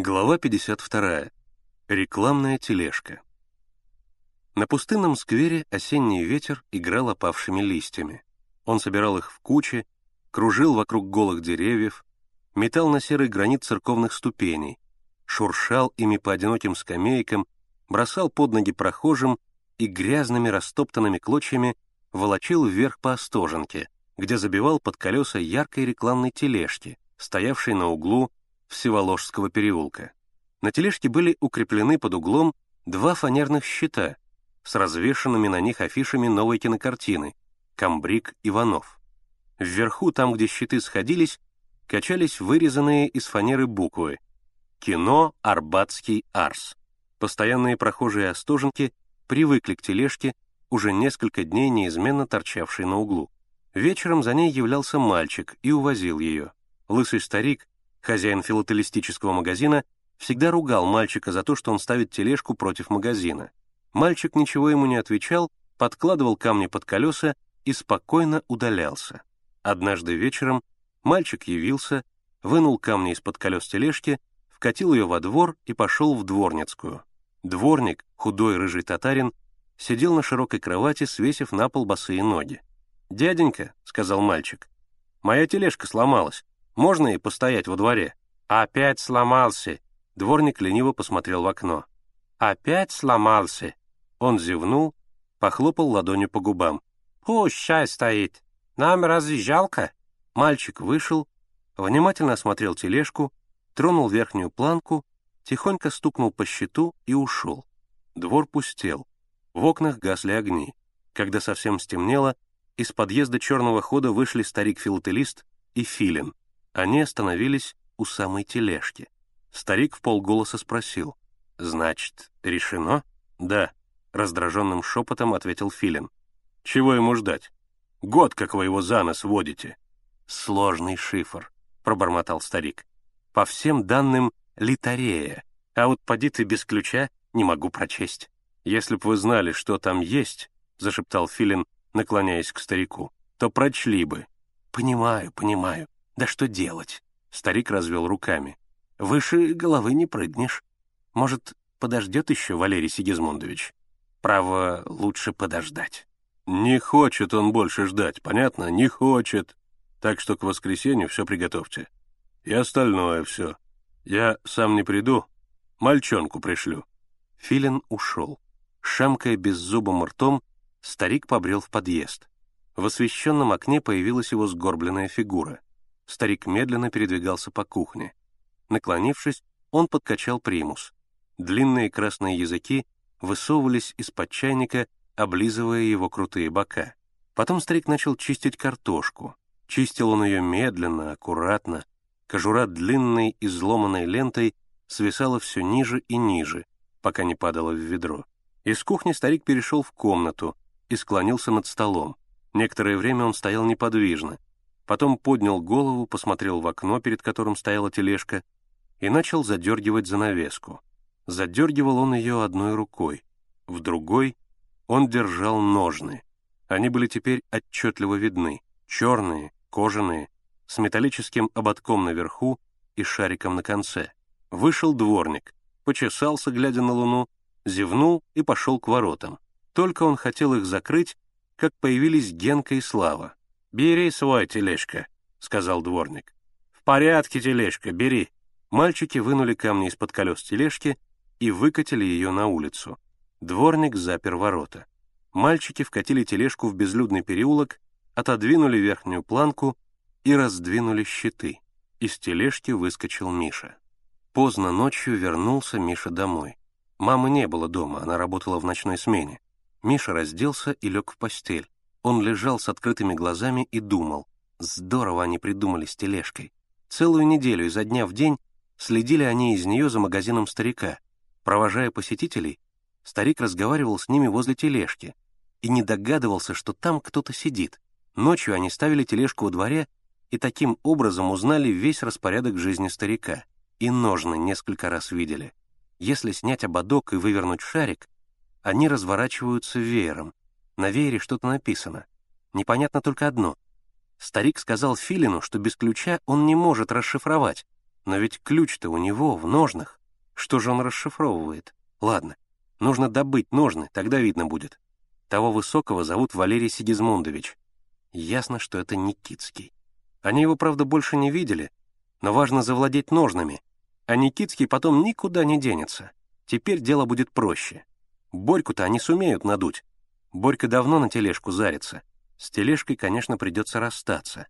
Глава 52. Рекламная тележка. На пустынном сквере осенний ветер играл опавшими листьями. Он собирал их в кучи, кружил вокруг голых деревьев, метал на серый гранит церковных ступеней, шуршал ими по одиноким скамейкам, бросал под ноги прохожим и грязными растоптанными клочьями волочил вверх по Остоженке, где забивал под колеса яркой рекламной тележки, стоявшей на углу Всеволожского переулка. На тележке были укреплены под углом два фанерных щита с развешанными на них афишами новой кинокартины «Камбрик Иванов». Вверху, там, где щиты сходились, качались вырезанные из фанеры буквы «Кино Арбатский Арс». Постоянные прохожие Остоженки привыкли к тележке, уже несколько дней неизменно торчавшей на углу. Вечером за ней являлся мальчик и увозил ее. Лысый старик, Хозяин филателистического магазина всегда ругал мальчика за то, что он ставит тележку против магазина. Мальчик ничего ему не отвечал, подкладывал камни под колеса и спокойно удалялся. Однажды вечером мальчик явился, вынул камни из-под колес тележки, вкатил ее во двор и пошел в дворницкую. Дворник, худой рыжий татарин, сидел на широкой кровати, свесив на пол босые ноги. «Дяденька», — сказал мальчик, — «моя тележка сломалась. Можно и постоять во дворе?» «Опять сломался!» Дворник лениво посмотрел в окно. «Опять сломался!» Он зевнул, похлопал ладонью по губам. «Пусть чай стоит. Нам разве жалко?» Мальчик вышел, внимательно осмотрел тележку, тронул верхнюю планку, тихонько стукнул по щиту и ушел. Двор пустел. В окнах гасли огни. Когда совсем стемнело, из подъезда черного хода вышли старик-филателист и филин. Они остановились у самой тележки. Старик в полголоса спросил. «Значит, решено?» «Да», — раздраженным шепотом ответил Филин. «Чего ему ждать? Год, как вы его за нос водите». «Сложный шифр», — пробормотал старик. «По всем данным, литарея, а вот поди ты без ключа не могу прочесть». «Если б вы знали, что там есть», — зашептал Филин, наклоняясь к старику, — «то прочли бы». «Понимаю, понимаю. Да что делать? Старик развел руками. Выше головы не прыгнешь. Может, подождет еще Валерий Сигизмундович? Право, лучше подождать. Не хочет он больше ждать, понятно? Не хочет. Так что к воскресенью все приготовьте. И остальное все. Я сам не приду, мальчонку пришлю. Филин ушел. Шамкая беззубым ртом, старик побрел в подъезд. В освещенном окне появилась его сгорбленная фигура. Старик медленно передвигался по кухне. Наклонившись, он подкачал примус. Длинные красные языки высовывались из-под чайника, облизывая его крутые бока. Потом старик начал чистить картошку. Чистил он ее медленно, аккуратно. Кожура длинной изломанной лентой свисала все ниже и ниже, пока не падала в ведро. Из кухни старик перешел в комнату и склонился над столом. Некоторое время он стоял неподвижно, потом поднял голову, посмотрел в окно, перед которым стояла тележка, и начал задергивать занавеску. Задергивал он ее одной рукой, в другой он держал ножны. Они были теперь отчетливо видны, черные, кожаные, с металлическим ободком наверху и шариком на конце. Вышел дворник, почесался, глядя на луну, зевнул и пошел к воротам. Только он хотел их закрыть, как появились Генка и Слава. «Бери свой, тележка», — сказал дворник. «В порядке, тележка, бери». Мальчики вынули камни из-под колес тележки и выкатили ее на улицу. Дворник запер ворота. Мальчики вкатили тележку в безлюдный переулок, отодвинули верхнюю планку и раздвинули щиты. Из тележки выскочил Миша. Поздно ночью вернулся Миша домой. Мамы не было дома, она работала в ночной смене. Миша разделся и лег в постель. Он лежал с открытыми глазами и думал. Здорово они придумали с тележкой. Целую неделю изо дня в день следили они из нее за магазином старика. Провожая посетителей, старик разговаривал с ними возле тележки и не догадывался, что там кто-то сидит. Ночью они ставили тележку во дворе и таким образом узнали весь распорядок жизни старика. И ножны несколько раз видели. Если снять ободок и вывернуть шарик, они разворачиваются веером, на веере что-то написано. Непонятно только одно. Старик сказал Филину, что без ключа он не может расшифровать, Но ведь ключ-то у него в ножнах. Что же он расшифровывает? Ладно, нужно добыть ножны, тогда видно будет. Того высокого зовут Валерий Сигизмундович. Ясно, что это Никитский. Они его, правда, больше не видели, но важно завладеть ножнами, а Никитский потом никуда не денется. Теперь дело будет проще. Борьку-то они сумеют надуть. Борька давно на тележку зарится. С тележкой, конечно, придется расстаться.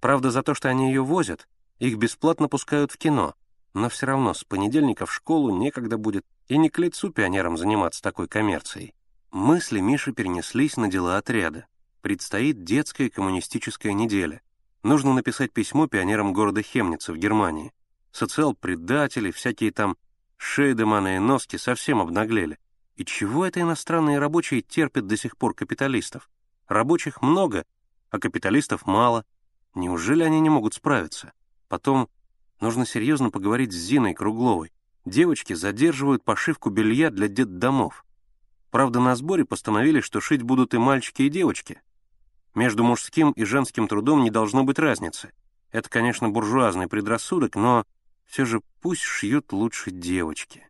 Правда, за то, что они ее возят, их бесплатно пускают в кино, но все равно с понедельника в школу некогда будет, и не к лицу пионерам заниматься такой коммерцией. Мысли Миши перенеслись на дела отряда. Предстоит детская коммунистическая неделя. Нужно написать письмо пионерам города Хемница в Германии. Социал-предатели, всякие там Шейдеманы и Носки совсем обнаглели. И чего это иностранные рабочие терпят до сих пор капиталистов? Рабочих много, а капиталистов мало. Неужели они не могут справиться? Потом нужно серьезно поговорить с Зиной Кругловой. Девочки задерживают пошивку белья для детдомов. Правда, на сборе постановили, что шить будут и мальчики, и девочки. Между мужским и женским трудом не должно быть разницы. Это, конечно, буржуазный предрассудок, но все же пусть шьют лучше девочки.